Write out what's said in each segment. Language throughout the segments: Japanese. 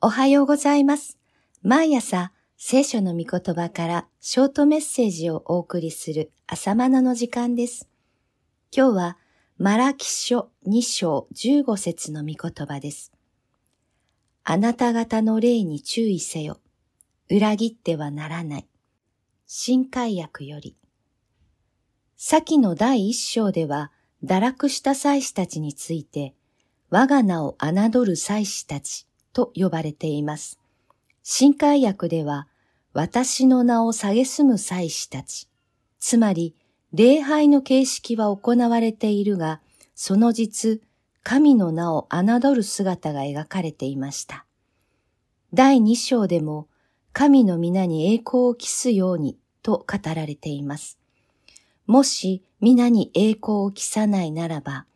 おはようございます。毎朝、聖書の御言葉からショートメッセージをお送りする朝マナの時間です。今日は、マラキ書2章15節の御言葉です。あなた方の霊に注意せよ。裏切ってはならない。新海訳より。先の第一章では、堕落した祭司たちについて、我が名を侮る祭司たちと呼ばれています。新海訳では、私の名を蔑む祭司たち、つまり、礼拝の形式は行われているが、その実、神の名を侮る姿が描かれていました。第二章でも、神の皆に栄光を期すようにと語られています。もし皆に栄光を期さないならば、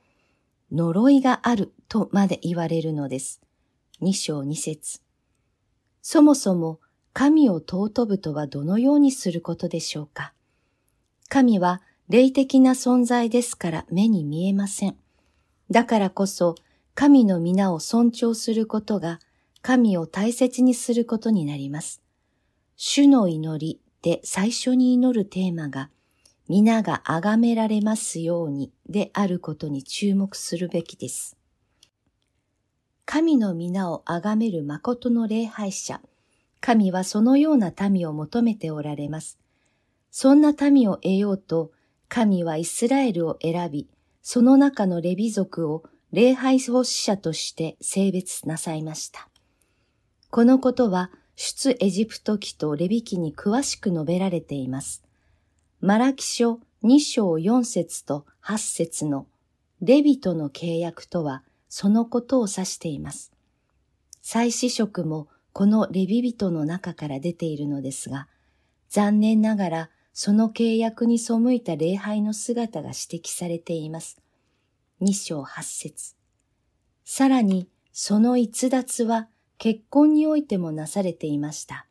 呪いがあるとまで言われるのです。二章二節そもそも神を尊ぶとはどのようにすることでしょうか？神は霊的な存在ですから目に見えません。だからこそ神の皆を尊重することが神を大切にすることになります。主の祈りで最初に祈るテーマが皆が崇められますようにであることに注目するべきです。神の皆を崇める誠の礼拝者、神はそのような民を求めておられます。そんな民を得ようと、神はイスラエルを選び、その中のレビ族を礼拝奉仕者として性別なさいました。このことは、出エジプト記とレビ記に詳しく述べられています。マラキ書2章4節と8節のレビとの契約とはそのことを指しています。祭司職もこのレビ人の中から出ているのですが、残念ながらその契約に背いた礼拝の姿が指摘されています。2章8節さらにその逸脱は結婚においてもなされていました。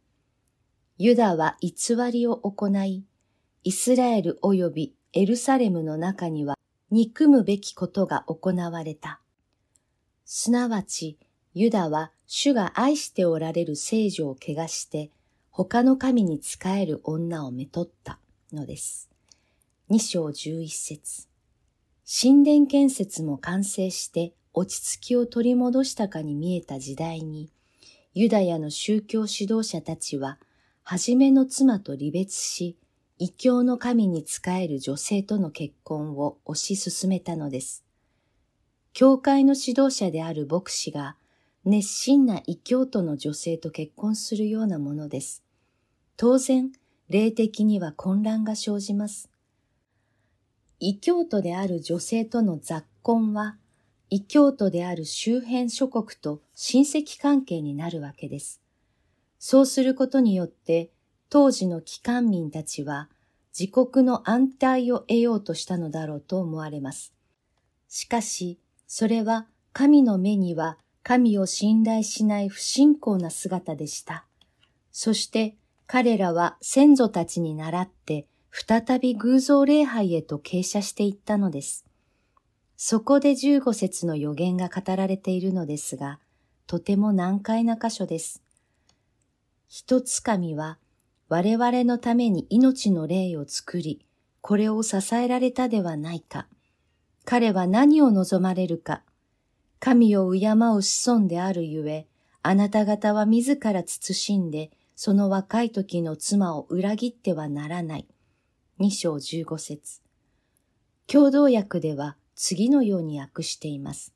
ユダは偽りを行い、イスラエル及びエルサレムの中には憎むべきことが行われた。すなわち、ユダは主が愛しておられる聖女を汚して、他の神に仕える女をめとったのです。二章十一節神殿建設も完成して落ち着きを取り戻したかに見えた時代に、ユダヤの宗教指導者たちは、初めの妻と離別し、異教の神に仕える女性との結婚を推し進めたのです。教会の指導者である牧師が熱心な異教徒の女性と結婚するようなものです。当然、霊的には混乱が生じます。異教徒である女性との雑婚は、異教徒である周辺諸国と親戚関係になるわけです。そうすることによって、当時の帰還民たちは自国の安泰を得ようとしたのだろうと思われます。しかし、それは神の目には神を信頼しない不信仰な姿でした。そして彼らは先祖たちに倣って再び偶像礼拝へと傾斜していったのです。そこで15節の予言が語られているのですが、とても難解な箇所です。一つ神は我々のために命の霊を作り、これを支えられたではないか。彼は何を望まれるか。神を敬う子孫であるゆえ、あなた方は自ら慎んで、その若い時の妻を裏切ってはならない。二章十五節。共同訳では次のように訳しています。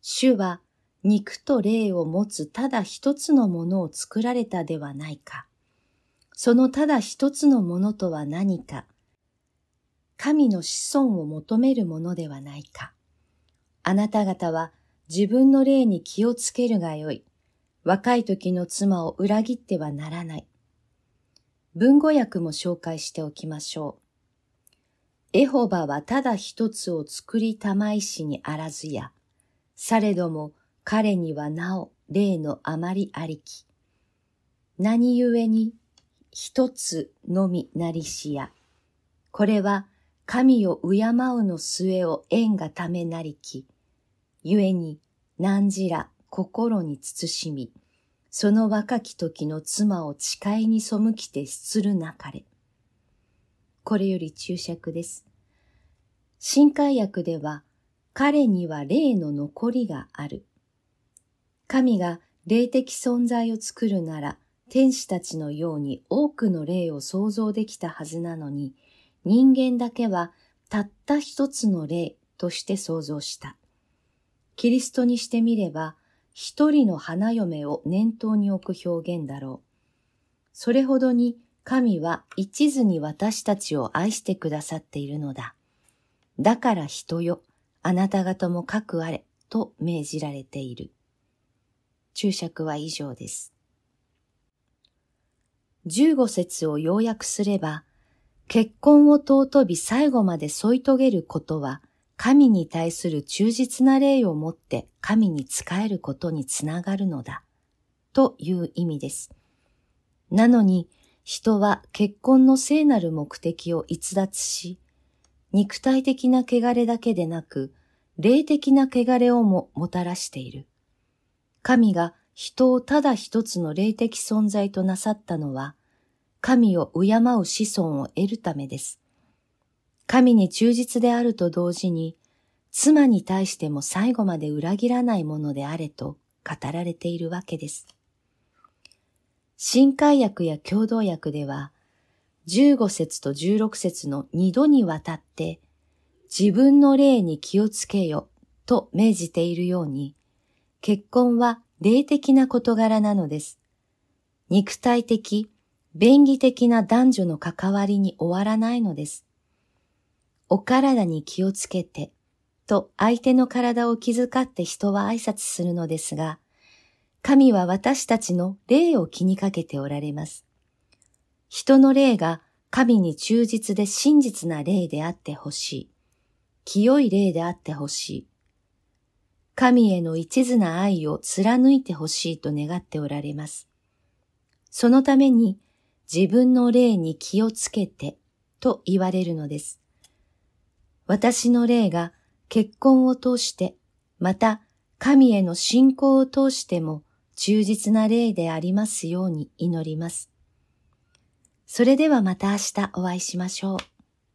主は肉と霊を持つただ一つのものを作られたではないか。そのただ一つのものとは何か。神の子孫を求めるものではないか。あなた方は自分の霊に気をつけるがよい。若い時の妻を裏切ってはならない。文語訳も紹介しておきましょう。エホバはただ一つを作りたまいしにあらずや。されども彼にはなお霊のあまりありき。何故に一つのみなりしや。これは神を敬うの末を縁がためなりき。故に何時ら心に慎み、その若き時の妻を誓いに背きてするなかれ。これより注釈です。新海訳では、彼には霊の残りがある。神が霊的存在を作るなら、天使たちのように多くの霊を想像できたはずなのに、人間だけはたった一つの霊として想像した。キリストにしてみれば、一人の花嫁を念頭に置く表現だろう。それほどに神は一途に私たちを愛してくださっているのだ。だから人よ、あなた方もかくあれ、と命じられている。注釈は以上です。十五節を要約すれば、結婚を尊び最後まで添い遂げることは、神に対する忠実な礼をもって神に仕えることにつながるのだ、という意味です。なのに、人は結婚の聖なる目的を逸脱し、肉体的な汚れだけでなく、霊的な汚れをももたらしている。神が人をただ一つの霊的存在となさったのは、神を敬う子孫を得るためです。神に忠実であると同時に、妻に対しても最後まで裏切らないものであれと語られているわけです。新海訳や共同訳では、15節と16節の二度にわたって、自分の霊に気をつけよと命じているように、結婚は霊的な事柄なのです。肉体的、便宜的な男女の関わりに終わらないのです。お体に気をつけて、と相手の体を気遣って人は挨拶するのですが、神は私たちの霊を気にかけておられます。人の霊が神に忠実で真実な霊であってほしい。清い霊であってほしい。神への一途な愛を貫いてほしいと願っておられます。そのために自分の霊に気をつけてと言われるのです。私の霊が結婚を通して、また神への信仰を通しても忠実な霊でありますように祈ります。それではまた明日お会いしましょう。